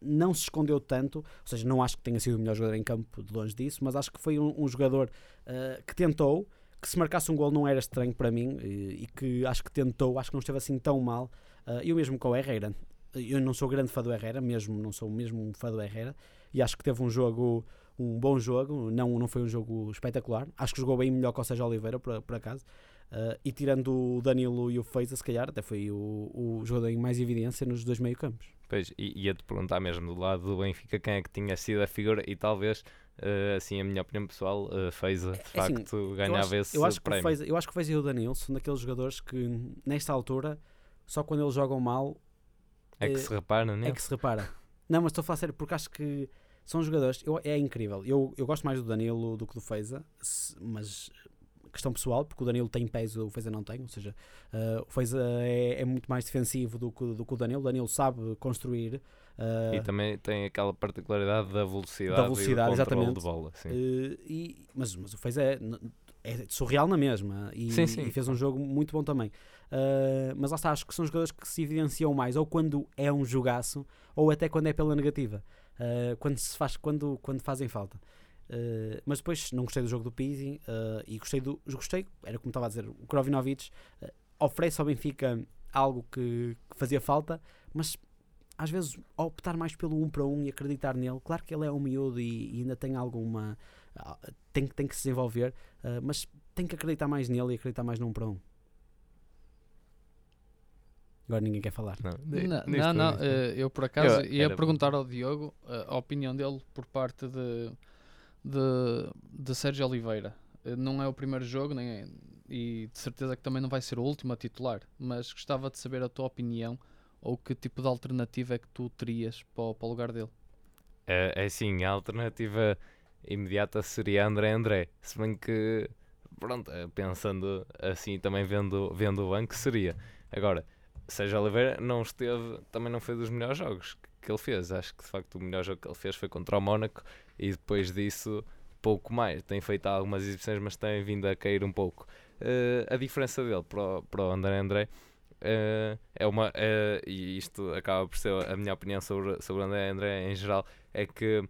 não se escondeu tanto, ou seja, não acho que tenha sido o melhor jogador em campo, de longe disso, mas acho que foi um, um jogador uh, que tentou, que se marcasse um gol não era estranho para mim e, e que acho que tentou, acho que não esteve assim tão mal. Uh, eu mesmo com o Herrera, eu não sou grande fã do Herrera, mesmo não sou mesmo um fã do Herrera, e acho que teve um jogo, um bom jogo, não, não foi um jogo espetacular. Acho que jogou bem melhor que o Sérgio Oliveira, por, por acaso. Uh, e tirando o Danilo e o Feiza, se calhar, até foi o, o jogador em mais evidência nos dois meio-campos. Pois, e ia-te perguntar mesmo do lado do Benfica quem é que tinha sido a figura e talvez, eh, assim, a minha opinião pessoal, uh, Feiza, de É assim, facto, Eu ganhava acho, esse eu acho que o prémio. Feiza, eu acho que o Feiza e o Danilo são daqueles jogadores que, nesta altura, só quando eles jogam mal É que eh, se repara, é né? que se repara. Não, mas estou a falar sério, porque acho que são jogadores. Eu, é incrível. Eu, eu gosto mais do Danilo do que do Feiza, mas questão pessoal, porque o Danilo tem pés, o Feiza não tem. Ou seja, eh, o Feiza é, é muito mais defensivo do que, do que o Danilo. O Danilo sabe construir. eh, E também tem aquela particularidade da velocidade, Da velocidade, e do exatamente. de bola. Sim. Eh, e, mas, mas o Feiza é, é surreal na mesma e, Sim, sim. e fez um jogo muito bom também. Mas lá está, acho que são jogadores que se evidenciam mais, ou quando é um jogaço, ou até quando é pela negativa, quando, se faz, quando, quando fazem falta. Eh, mas depois não gostei do jogo do Pizzi eh, e gostei do. Gostei, era como estava a dizer, o Krovinovic eh, oferece ao Benfica algo que, que fazia falta, mas às vezes optar mais pelo um para um e acreditar nele. Claro que ele é um miúdo e, e ainda tem alguma. ah, tem, tem que se desenvolver, mas tem que acreditar mais nele e acreditar mais num para um. Agora ninguém quer falar. Não, Não, não, não, eu por acaso Eu- ia perguntar ao Diogo a opinião dele por parte de, de, de Sérgio Oliveira. Eh, Não é o primeiro jogo, nem é- e de certeza que também não vai ser o último a titular, mas gostava de saber a tua opinião ou que tipo de alternativa é que tu terias para, o- para o lugar dele. É, é assim, a alternativa imediata seria André André. Se bem que, pronto, eh, pensando assim, também vendo, vendo o banco, seria. Agora, Sérgio Oliveira não esteve, também não foi dos melhores jogos que, ele fez. Acho que de facto o melhor jogo que ele fez foi contra o Mónaco e depois disso pouco mais. Tem feito algumas exibições, mas tem vindo a cair um pouco. Eh, a diferença dele para o, para o André André eh, é uma, eh, e isto acaba por ser a minha opinião sobre, sobre o André André em geral, é que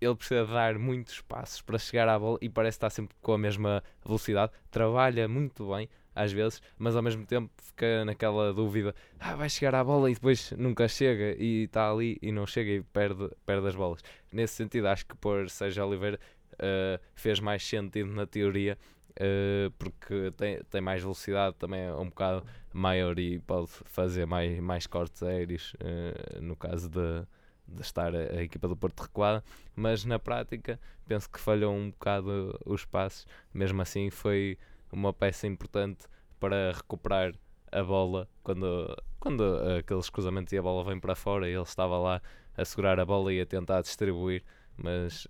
ele precisa dar muitos passos para chegar à bola e parece estar sempre com a mesma velocidade. Trabalha muito bem, às vezes, mas ao mesmo tempo fica naquela dúvida: ah, vai chegar à bola e depois nunca chega e está ali e não chega e perde, perde as bolas. Nesse sentido, acho que por Sérgio Oliveira eh, fez mais sentido na teoria. eh, porque tem, tem mais velocidade, também é um bocado maior e pode fazer mais, mais cortes aéreos eh, no caso de, de estar a, a equipa do Porto recuada, mas na prática penso que falhou um bocado os passos. Mesmo assim, foi uma peça importante para recuperar a bola quando, quando aqueles cruzamentos e a bola vem para fora. Ele estava lá a segurar a bola e a tentar distribuir, mas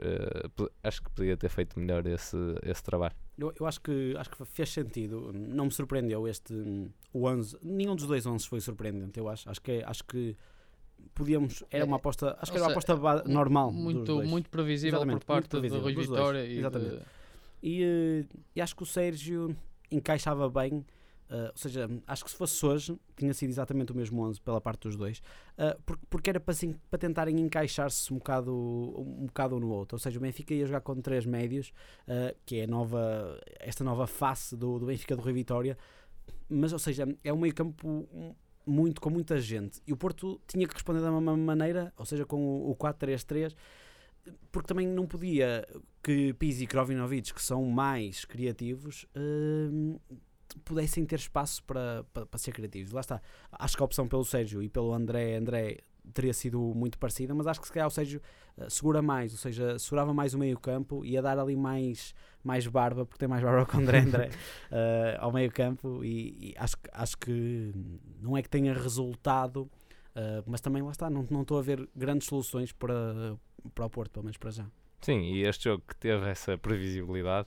po- acho que podia ter feito melhor esse, esse trabalho. Eu, eu acho, que, acho que fez sentido. Não me surpreendeu este o 11. Nenhum dos dois 11 foi surpreendente, eu acho. Acho que, acho que podíamos. Era uma aposta. Acho que era uma aposta normal. dos Muito, dois. muito previsível Exatamente, por parte do previsível, Rui dos dois, Vitória e exatamente. de- E, eh, e acho que o Sérgio encaixava bem Uh, ou seja, acho que se fosse hoje, tinha sido exatamente o mesmo 11 pela parte dos dois, uh, porque, porque, era para, assim, para tentarem encaixar-se um bocado, um bocado um no outro. Ou seja, o Benfica ia jogar com três médios, uh, que é nova, esta nova face do, do Benfica do Rui Vitória, mas, ou seja, é um meio campo muito, com muita gente. E o Porto tinha que responder da mesma maneira, ou seja, com o, o 4-3-3, porque também não podia que Pizzi e Krovinovic, que são mais criativos, pudessem ter espaço para, para, para, ser criativos. Lá está. Acho que a opção pelo Sérgio e pelo André, André teria sido muito parecida, mas acho que se calhar o Sérgio uh, segura mais, ou seja, segurava mais o meio campo e ia dar ali mais, mais barba, porque tem mais barba que o André André uh, ao meio campo e, e, acho, acho que não é que tenha resultado, uh, mas também lá está, não, não estou a ver grandes soluções para, para o Porto, pelo menos para já. Sim, e este jogo que teve essa previsibilidade,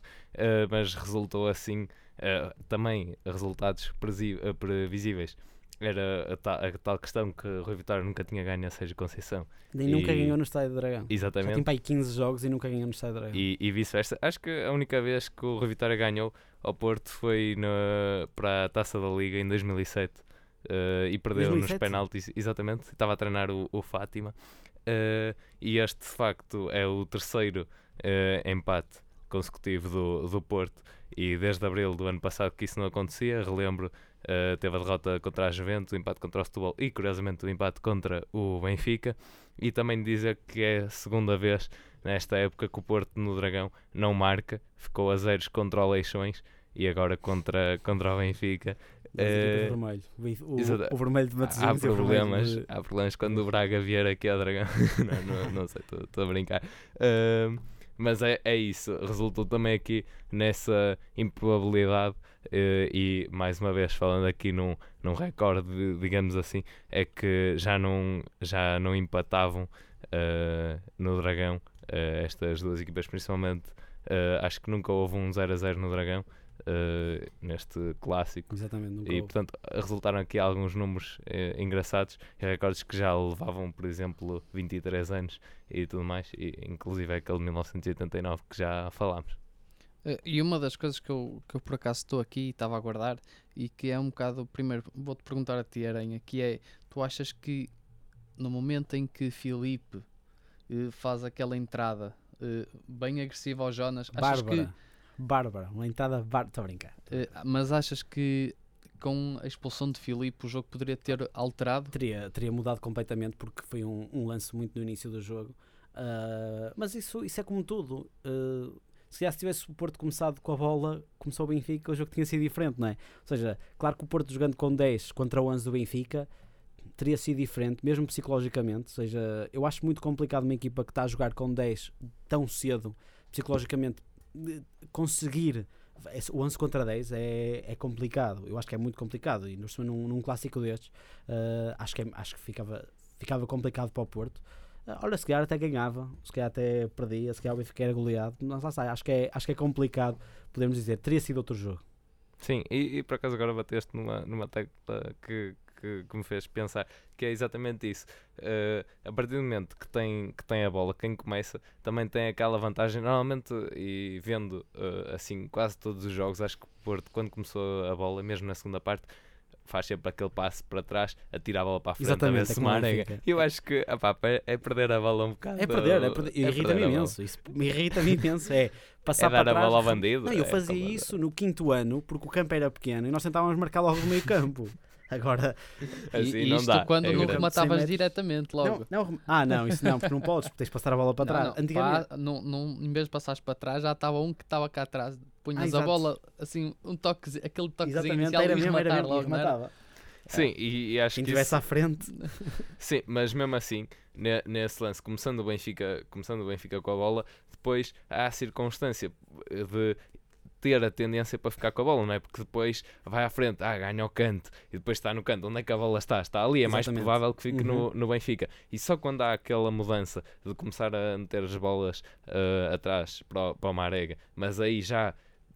mas resultou assim Uh, também resultados uh, previsíveis. Era a, ta a, tal questão que o Rui Vitória nunca tinha ganho a Sérgio Conceição. Nem e nunca ganhou no Estádio do Dragão. Exatamente. Já tem para aí 15 jogos e nunca ganhou no Estádio do Dragão. E, e vice-versa. Acho que a única vez que o Rui Vitória ganhou ao Porto foi no, para a Taça da Liga em 2007. Uh, eh, e perdeu 2007? nos penaltis, exatamente. Estava a treinar o, o Fátima. Uh, e este, de facto, é o terceiro uh, empate consecutivo do, do Porto e desde abril do ano passado que isso não acontecia, relembro, uh, teve a derrota contra a Juventus, o empate contra o Setúbal e curiosamente o empate contra o Benfica e também dizer que é a segunda vez nesta época que o Porto no Dragão não marca, ficou a zeros contra o Leixões e agora contra, contra o Benfica. Uh, vermelho. O, o, vermelho de Matosinhos há problemas, de... há problemas quando o Braga vier aqui ao Dragão. não, não, não sei, estou a brincar. Uh, mas é, é isso, resultou também aqui nessa improbabilidade uh, e mais uma vez falando aqui num, num recorde, digamos assim, é que já não, já não empatavam uh, no Dragão estas duas equipas, principalmente acho que nunca houve um 0 a 0 no Dragão uh, neste clássico. Exatamente, e portanto resultaram aqui alguns números uh, engraçados e recordes que já levavam, por exemplo, 23 anos e tudo mais, e, inclusive aquele de 1989 que já falámos. Uh, e uma das coisas que eu, que eu por acaso estou aqui e estava a guardar e que é um bocado, primeiro vou-te perguntar a ti, Aranha, que é, tu achas que no momento em que Filipe faz aquela entrada bem agressiva ao Jonas, achas Bárbara. que Bárbara, uma entrada bárbara. Estou a brincar. Uh, mas achas que com a expulsão de Filipe o jogo poderia ter alterado? Teria, teria mudado completamente porque foi um, um lance muito no início do jogo. Uh, mas isso, isso é como tudo. Uh, se já tivesse o Porto começado com a bola, começou o Benfica, o jogo tinha sido diferente, não é? Ou seja, claro que o Porto jogando com 10 contra o 11 do Benfica teria sido diferente, mesmo psicologicamente. Ou seja, eu acho muito complicado uma equipa que está a jogar com 10 tão cedo, psicologicamente, conseguir o 11 contra 10 é, é complicado. Eu acho que é muito complicado. E num, num clássico destes, uh, acho que, é, acho que ficava, ficava complicado para o Porto. Uh, olha, se calhar até ganhava, se calhar até perdia, se calhar o Benfica era goleado. Mas lá está, acho que, é, acho que é complicado, podemos dizer. Teria sido outro jogo. Sim, e, e por acaso agora bateste numa, numa tecla que, que, que me fez pensar, que é exatamente isso. Uh, a partir do momento que tem, que tem a bola, quem começa também tem aquela vantagem. Normalmente, e vendo uh, assim quase todos os jogos, acho que o Porto, quando começou a bola, mesmo na segunda parte, faz sempre aquele passo para trás, atira a bola para a frente Exatamente, a ver se é marega. Eu acho que opá, é perder a bola um bocado. É perder, é perder. É irrita-me imenso. Isso me irrita-me imenso. É passar é dar para a bola ao bandido. Não, eu é fazia isso no quinto ano porque o campo era pequeno e nós tentávamos marcar logo no meio campo. Agora, assim e, não isto dá. quando é não rematavas diretamente logo. Não, não, ah, não, isso não, porque não podes, porque tens de passar a bola para trás. Não, não, Antigamente... pá, não, não, em vez de passares para trás, já estava um que estava cá atrás. Punhas ah, a bola, assim, um toque, aquele toquezinho Exatamente, inicial era mesmo, era mesmo, logo, rematava. Sim, e, e acho Quem que. estivesse à frente. Sim, mas mesmo assim, nesse lance, começando o Benfica, começando o Benfica com a bola, depois há a circunstância de ter a tendência para ficar com a bola, não é? Porque depois vai à frente, ah, ganha o canto, e depois está no canto. Onde é que a bola está? Está ali, é mais provável que fique uhum. no, no Benfica. E só quando há aquela mudança de começar a meter as bolas uh, atrás para o, para Marega, mas aí já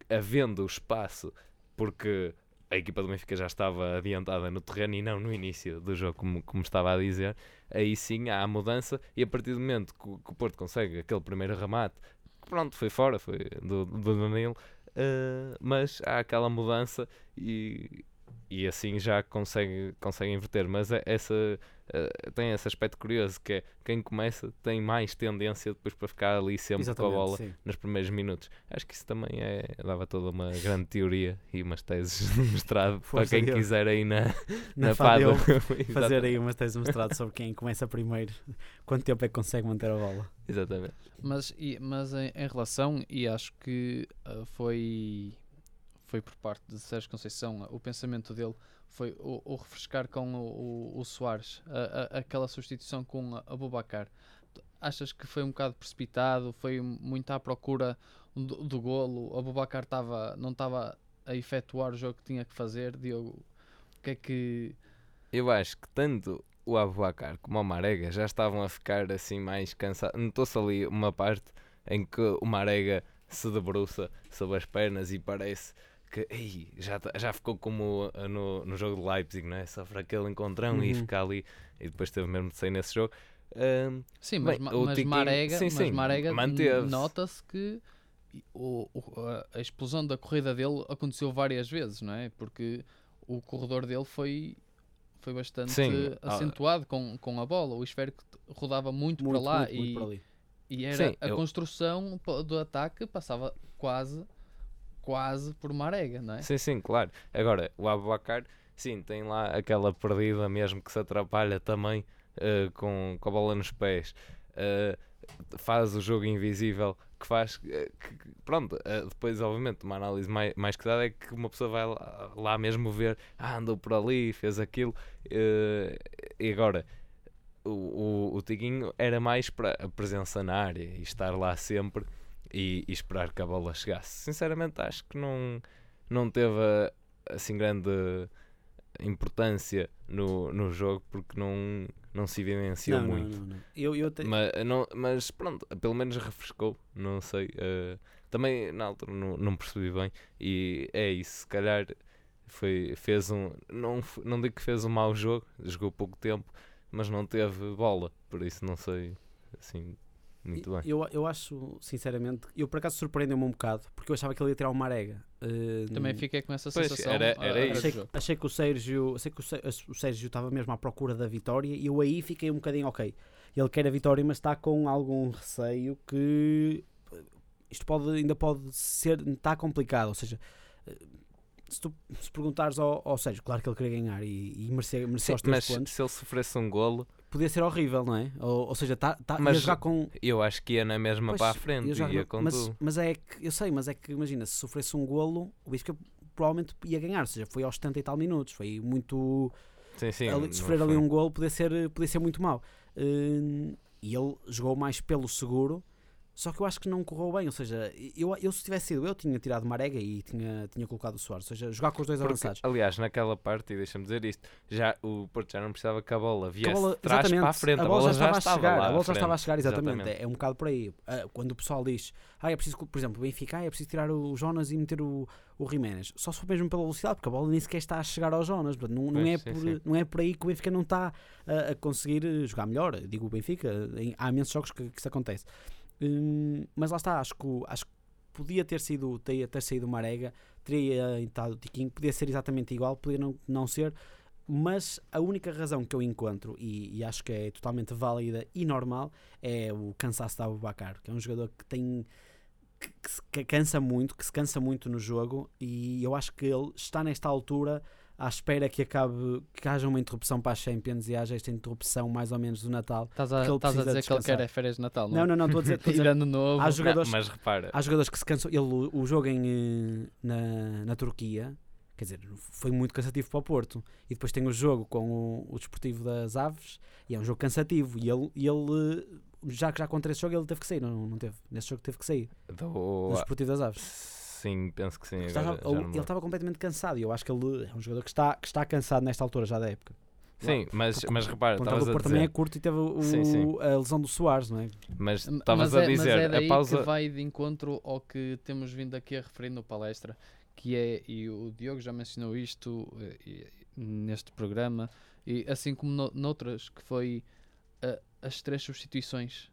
havendo espaço, porque a equipa do Benfica já estava adiantada no terreno e não no início do jogo, como, como estava a dizer, aí sim há a mudança e a partir do momento que, que o Porto consegue aquele primeiro remate, pronto, foi fora, foi do, do Danilo, Uh, mas há aquela mudança e, e assim já consegue, consegue inverter. Mas é- essa, eh, tem esse aspecto curioso que é quem começa tem mais tendência depois para ficar ali sempre com a Exatamente, bola sim. nos primeiros minutos. Acho que isso também é, dava toda uma grande teoria e umas teses de mestrado para Força quem dele. quiser aí na, Na na Fadel. fazer Exatamente. aí umas teses mostrado sobre quem começa primeiro, quanto tempo é que consegue manter a bola. Exatamente. Mas, e- mas em, em relação, e acho que ah, foi, foi por parte de Sérgio Conceição, o pensamento dele foi o, o refrescar com o, o, o Soares, a- a- aquela substituição com a Abubacar. Achas que foi um bocado precipitado? Foi muito à procura do, do golo? O Abubacar tava, não estava a efetuar o jogo que tinha que fazer? Diogo, o que é que. Eu acho que tanto o Abubacar como o Marega já estavam a ficar assim mais cansados. Notou-se ali uma parte em que o Marega se debruça sobre as pernas e parece que ei, já, tá- já ficou como uh, no, no jogo de Leipzig, não é? Sofre aquele encontrão e Uhum. fica ali e depois teve mesmo de sair nesse jogo. Ahm, Sim, mas, Bem, mas Tiquinho- Marega, sim, mas sim, Marega n- manteve-se. nota-se que o- o- a, explosão da corrida dele aconteceu várias vezes, não é? Porque o corredor dele foi, foi bastante Sim, ah. acentuado com, com a bola. O esférico rodava muito, Muito, para lá muito, muito e, por ali. e era Sim, a eu- construção do ataque passava quase quase por Marega, não é? Sim, sim, claro. Agora, o Abubacar, sim, tem lá aquela perdida mesmo que se atrapalha também eh, com, com a bola nos pés. Eh, faz o jogo invisível que faz eh, que, pronto, depois obviamente uma análise mais, mais que dada é que uma pessoa vai lá, lá mesmo ver, ah, andou por ali, fez aquilo e agora o, o, o Tiguinho era mais para a presença na área e estar lá sempre e, e esperar que a bola chegasse. Sinceramente acho que não, não teve assim grande importância no, no jogo porque não, não se evidenciou Não, muito. não, não. Eu, eu te- Mas, mas pronto, pelo menos refrescou, não sei. eh, também na altura não, não percebi bem. E é isso, se calhar foi, fez um. Não, não digo que fez um mau jogo, jogou pouco tempo, mas não teve bola, por isso não sei assim muito bem. eu, eu acho, sinceramente, eu por acaso surpreendeu-me um bocado, porque eu achava que ele ia tirar o Marega. Eh, Também fiquei com essa Pois, sensação. era- era a- isso. achei, jogo. achei que o Sérgio achei que o Sé- o Sérgio estava mesmo à procura da vitória e eu aí fiquei um bocadinho ok. Ele quer a vitória, mas está com algum receio que eh, isto pode, ainda pode ser, está complicado. Ou seja, eh, se tu se perguntares ao, ao Sérgio, claro que ele queria ganhar e, e Sim, os três mas pontos, se ele sofresse um golo, podia ser horrível, não é? Ou, ou seja, tá, tá, Mas jogar com. eu acho que ia na mesma Pois, para a frente, ia jogar ia com mas, tudo. mas é que, eu sei, mas é que imagina, se sofresse um golo, o Benfica provavelmente ia ganhar, ou seja, foi aos 70 e tal minutos, foi muito Sim, sim, ali- sofrer ali um gol podia ser, podia ser muito mau. Hum, e ele jogou mais pelo seguro, só que eu acho que não correu bem. Ou seja, eu, eu se tivesse sido eu, tinha tirado Marega e tinha, tinha colocado o Soares. Ou seja, jogar com os dois Porque, avançados. aliás, naquela parte, e deixa-me dizer isto, já, o Porto já não precisava que a bola viesse a bola- trás para a frente. a bola já estava a chegar, lá a bola já estava a chegar, exatamente. Exatamente. É, é um bocado por aí. Ah, quando o pessoal diz, ah, é preciso, por exemplo, o Benfica, ah, é preciso tirar o Jonas e meter o, o Jiménez. Só se for mesmo pela velocidade, porque a bola nem sequer está a chegar ao Jonas. Não, não, Pois, é, sim, por, sim. não é por aí que o Benfica não está a, a conseguir eh, jogar melhor. Digo o Benfica, em- há imensos jogos que, que isso acontece. Hum, mas lá está, acho que, acho que podia ter sido, ter, ter saído o Marega, teria entrado o Tiquinho, podia ser exatamente igual, podia não, não ser. Mas a única razão que eu encontro, e, e acho que é totalmente válida e normal, é o cansaço de Abubacar, que é um jogador que tem que, que se cansa muito, que se cansa muito no jogo, e eu acho que ele está nesta altura à espera que acabe, que haja uma interrupção para a Champions e haja esta interrupção mais ou menos do Natal. Estás a, ele estás a dizer que ele descansar. quer é férias de Natal, não? Não, não, não, estou a dizer, estou a dizer novo. há Não, jogadores, mas repara, há jogadores que se cansam. Ele, o- jogo em, eh, na, na Turquia, quer dizer, foi muito cansativo para o Porto. E depois tem o jogo com o, o Desportivo das Aves, e é um jogo cansativo. E ele, e ele eh, já que já contra esse jogo, ele teve que sair, não, não teve. Nesse jogo teve que sair, do- no Desportivo das Aves. Sim, penso que sim. Estava- Agora, ele lembro. estava completamente cansado e eu acho que ele é um jogador que está, que está cansado nesta altura já da época. Sim, mas, Porque mas repara, O Porto também é dizer, curto e teve o- Sim, sim. a lesão do Soares, não é? mas estavas mas a é- mas dizer, é daí a pausa... que vai de encontro ao que temos vindo aqui a referir no palestra, que é, e o Diogo já mencionou isto eh, e- neste programa, e assim como no, noutras, que foi eh, as três substituições.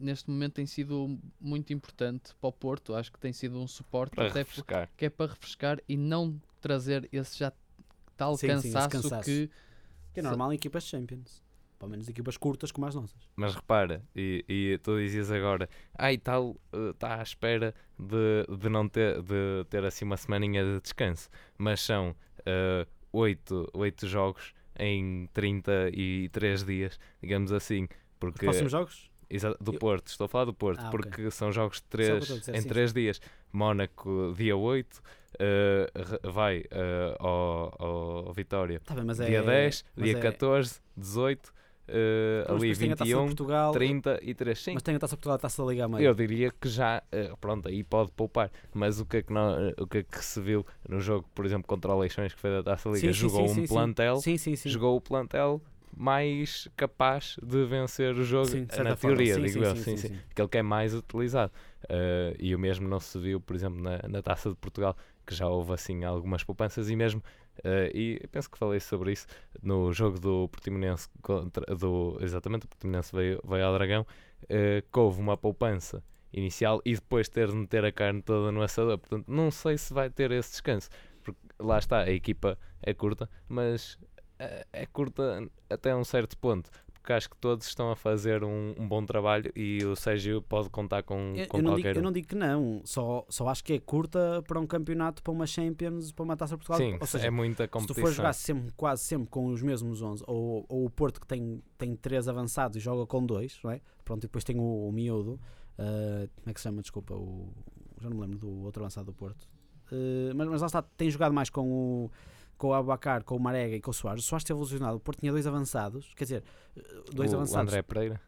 Eh, Neste momento tem sido muito importante para o Porto, acho que tem sido um suporte para até refrescar. que é para refrescar e não trazer esse já tal Sim, sim, esse cansaço, cansaço. que Que é normal em equipas Champions. Pelo menos equipas curtas como as nossas. Mas repara, e, e tu dizias agora, ah, e tal, está à espera de, de não ter, de ter assim uma semaninha de descanso. Mas são eh, oito, oito jogos em 33 dias, digamos assim. Os Porque, próximos jogos? Exa- do Eu- Porto, estou a falar do Porto, Ah, porque são jogos de três, dizer, em sim, 3 dias. Mónaco, dia 8, eh, re- vai eh, ao, ao Vitória Tá bem, mas é, dia 10, mas dia é- 14, 18, eh, Mas ali depois tem a Taça de 21, Portugal, 30 e 3. Sim, Mas tem a Taça Portugal e a Taça da Liga a meio. eu diria que já, eh, pronto, aí pode poupar. Mas o que, é que não, eh, o que é que se viu no jogo, por exemplo, contra o Leixões, que foi da Taça Liga, Sim, sim, jogou sim, um sim, sim. plantel, Sim, sim, sim. jogou o plantel mais capaz de vencer o jogo, Sim, na forma. teoria, Sim, digo sim, eu, sim, sim, aquele que é mais utilizado. Eh, e o mesmo não se viu, por exemplo, na, na Taça de Portugal, que já houve assim algumas poupanças e mesmo, eh, e eu penso que falei sobre isso no jogo do Portimonense contra, do, exatamente, o Portimonense veio, veio ao Dragão, eh, que houve uma poupança inicial e depois ter de meter a carne toda no assador, portanto não sei se vai ter esse descanso, porque lá está, a equipa é curta, mas é curta até um certo ponto, porque acho que todos estão a fazer um, um bom trabalho e o Sérgio pode contar com, Eu, com eu não digo, qualquer eu um. não digo que não, só, só acho que é curta para um campeonato, para uma Champions, para uma Taça Portugal. Sim, Ou seja, é muita se tu competição. for jogar sempre, quase sempre com os mesmos 11, ou, ou o Porto que tem, tem três avançados e joga com dois, não é? Pronto, e depois tem o, o miúdo, ah, como é que se chama? Desculpa, o, já não me lembro do outro avançado do Porto. Ah, mas, mas lá está, tem jogado mais com o, com o Abacar, com o Marega e com o Soares. O Soares teve evolucionado, o Porto tinha dois avançados, quer dizer, dois o avançados. André Pereira.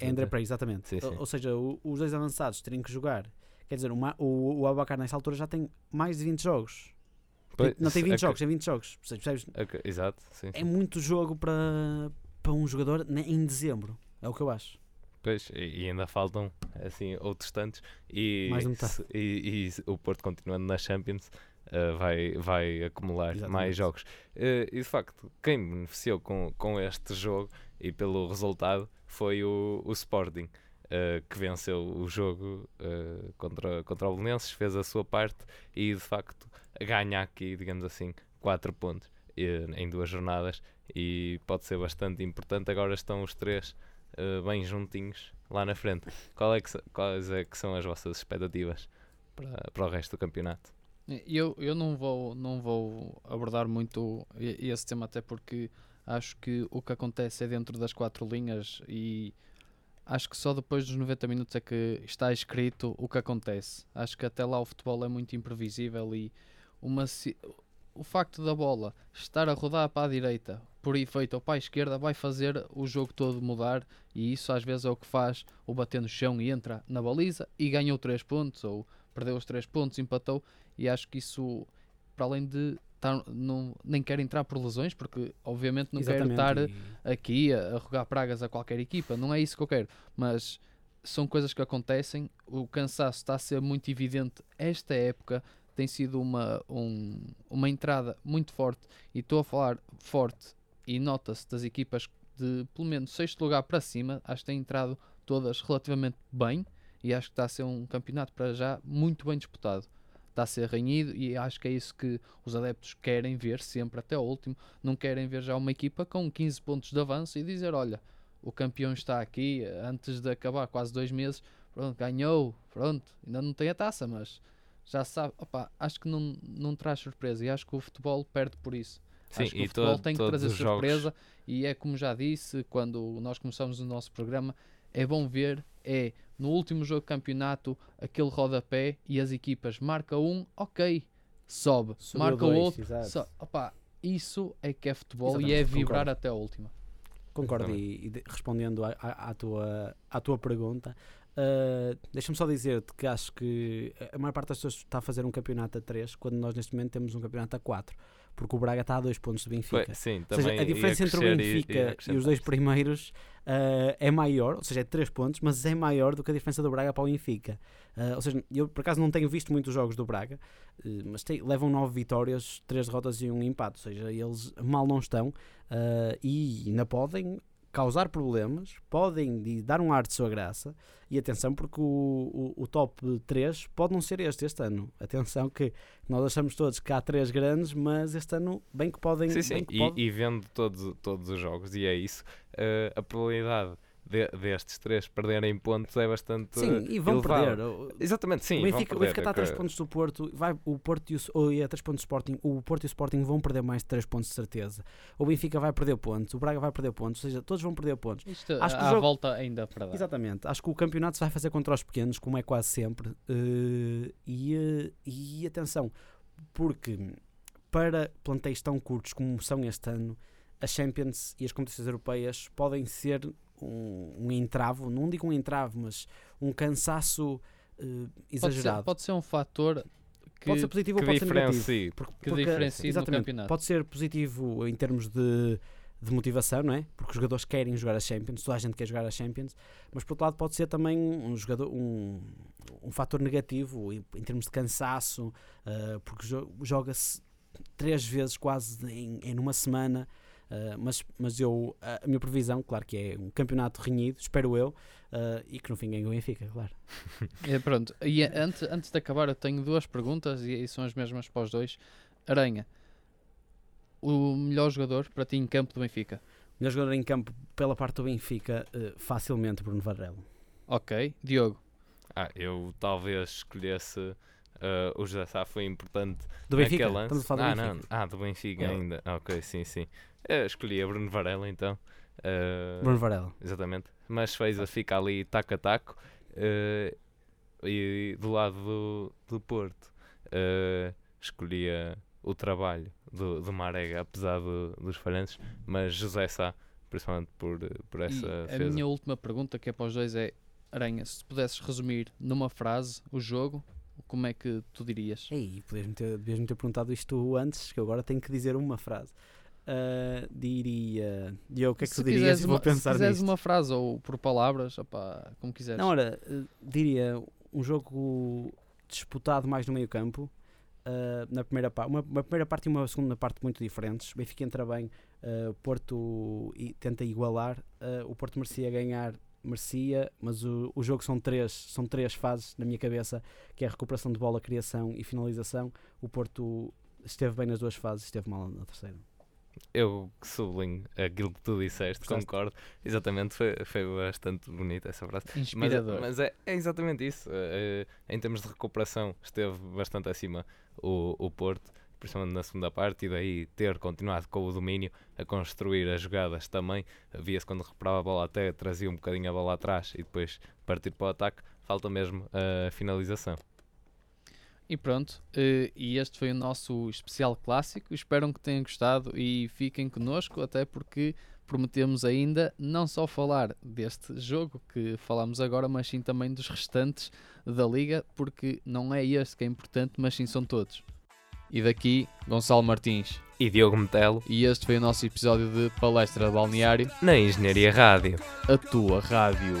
É André. Pereira, exatamente. Sim, Ou- sim. Ou seja, o- os dois avançados terem que jogar. Quer dizer, uma- o, o Abacar nessa altura já tem mais de 20 jogos. Pois, não tem 20 ac- jogos, tem 20 jogos. Percebes? Ac- Exato, sim, É muito jogo para, para um jogador em dezembro. É o que eu acho. Pois, e, ainda faltam assim outros tantos e, Mais se- e, e o Porto continuando na Champions eh, vai, vai acumular Exatamente. mais jogos. Eh, e de facto, quem beneficiou com, com este jogo e pelo resultado foi o, o Sporting. eh, que venceu o jogo eh, contra, contra o Belenenses, fez a sua parte e de facto ganha aqui, digamos assim, 4 pontos eh, em duas jornadas e pode ser bastante importante. Agora estão os três bem juntinhos lá na frente. Qual é que, quais é que são as vossas expectativas para, para o resto do campeonato? Eu, eu não, vou, não vou abordar muito esse tema, até porque acho que o que acontece é dentro das quatro linhas e acho que só depois dos 90 minutos é que está escrito o que acontece. Acho que até lá o futebol é muito imprevisível e uma, o facto da bola estar a rodar para a direita por efeito ou para a esquerda vai fazer o jogo todo mudar e isso às vezes é o que faz o bater no chão e entra na baliza e ganhou 3 pontos ou perdeu os 3 pontos, empatou e acho que isso, para além de estar, não, nem quero entrar por lesões, porque obviamente não quero estar aqui a, a rogar pragas a qualquer equipa, não é isso que eu quero, mas são coisas que acontecem, o cansaço está a ser muito evidente esta época, tem sido uma, um- uma entrada muito forte, e estou a falar forte, e nota-se das equipas de pelo menos sexto lugar para cima, acho que têm entrado todas relativamente bem, e acho que está a ser um campeonato para já muito bem disputado. Está a ser renhido e acho que é isso que os adeptos querem ver sempre até ao último. Não querem ver já uma equipa com 15 pontos de avanço e dizer: olha, o campeão está aqui antes de acabar quase dois meses. Pronto, ganhou, pronto, ainda não tem a taça, mas já sabe. Opa, acho que não, não traz surpresa e acho que o futebol perde por isso. Sim, acho que e o futebol to- tem que trazer os jogos- surpresa e é como já disse quando nós começamos o nosso programa, é bom ver é no último jogo de campeonato aquele rodapé e as equipas marca um, ok, sobe, Subiu marca dois, outro, so, opa, isso é que é futebol e Exatamente, é vibrar concordo. até a última. Concordo, e, e de- respondendo à, tua, à tua pergunta, ah, deixa-me só dizer-te que acho que a maior parte das pessoas está a fazer um campeonato a 3, quando nós neste momento temos um campeonato a 4, porque o Braga está a 2 pontos do Benfica. Pois, sim, Ou seja, a diferença entre o crescer e- Benfica e, os dois primeiros ah, é maior, ou seja, é 3 pontos, mas é maior do que a diferença do Braga para o Benfica. Ah, ou seja, eu por acaso não tenho visto muitos jogos do Braga, eh, mas tem- levam 9 vitórias, 3 derrotas e um empate, ou seja, eles mal não estão e ainda podem causar problemas, podem dar um ar de sua graça. E atenção, porque o, o, o top 3 pode não ser este este ano. Atenção, que nós achamos todos que há três grandes, mas este ano, bem que podem. Sim, sim, e, pode- e vendo todos, todos os jogos, e é isso, eh, a probabilidade de- destes três perderem pontos é bastante Sim, e vão elevada. perder. Exatamente, sim. o Benfica, o Benfica está a 3 que- pontos do Porto, vai, o Porto e o, ou e a 3 pontos do Sporting, o Porto e o Sporting vão perder mais de 3 pontos de certeza. O Benfica vai perder pontos, o Braga vai perder pontos, ou seja, todos vão perder pontos. Isto Acho que há jogo- volta ainda para dar. Exatamente, acho que o campeonato se vai fazer contra os pequenos, como é quase sempre. eh, e, eh, e atenção, porque para plantéis tão curtos como são este ano, as Champions e as competições europeias podem ser um, um entrave, não digo um entrave, mas um cansaço eh, Pode ser, exagerado. pode ser um fator que, Pode ser positivo ou pode ser negativo. Porque, que porque- diferencie no exatamente, campeonato. Pode ser positivo em termos de, de motivação, não é? Porque os jogadores querem jogar a Champions, toda a gente quer jogar a Champions, mas por outro lado pode ser também um jogador um, um fator negativo em, em termos de cansaço, ah, porque jo- joga-se três vezes quase em, em uma semana. Ah, mas, mas eu, a minha previsão, claro que é um campeonato renhido, espero eu, ah, e que no fim ganhe o Benfica, claro. É, pronto, e a- antes, antes de acabar eu tenho duas perguntas e, e são as mesmas para os dois. Aranha, o melhor jogador para ti em campo do Benfica? Melhor jogador em campo pela parte do Benfica, ah, facilmente Bruno Varela. Ok. Diogo, Ah, eu talvez escolhesse eh, o José Sá foi importante Do Benfica? lance. Estamos a falar ah, do não. Benfica. ah, do Benfica É. ainda. Ah, ok, sim, sim. Eu escolhi a Bruno Varela então. Eh, Bruno Varela. Exatamente. Mas fez a fica ali taco a taco. eh, e do lado do, do Porto eh, escolhia o trabalho do, do Marega, apesar do- dos falhanços, mas José Sá, principalmente por, por e essa a defesa. minha última pergunta que é para os dois é Aranha, se pudesses resumir numa frase o jogo, como é que tu dirias? Ei, podias-me ter, devias-me ter perguntado isto antes, que eu agora tenho que dizer uma frase. Ah, diria. E eu, o que é que se tu dirias? quiseres e Vou uma, pensar se quiseres nisto. uma frase ou por palavras, opá, como quiseres. Não, ora, diria um jogo disputado mais no meio campo. ah, na primeira parte, uma, uma primeira parte e uma segunda parte muito diferentes. Benfica entra bem, ah, o Porto i- tenta igualar. o Porto merecia ganhar, merecia, mas o, o jogo são três, são três fases na minha cabeça, que é a recuperação de bola, criação e finalização. O Porto esteve bem nas duas fases, esteve mal na terceira. Eu sublinho aquilo que tu disseste, Gostaste? concordo. Exatamente, foi, foi bastante bonita essa frase. Mas, Inspirador. mas é, é exatamente isso. eh, em termos de recuperação, esteve bastante acima o, o Porto, principalmente na segunda parte, e daí ter continuado com o domínio a construir as jogadas também. Via-se quando recuperava a bola até trazia um bocadinho a bola atrás e depois partir para o ataque. Falta mesmo a finalização. E pronto, eh, e este foi o nosso especial clássico. Espero que tenham gostado e fiquem connosco, até porque prometemos ainda não só falar deste jogo que falamos agora, mas sim também dos restantes da liga, porque não é este que é importante, mas sim são todos. E daqui, Gonçalo Martins. E Diogo Metelo E este foi o nosso episódio de Palestra de Balneário, na Engenharia Rádio. a tua rádio.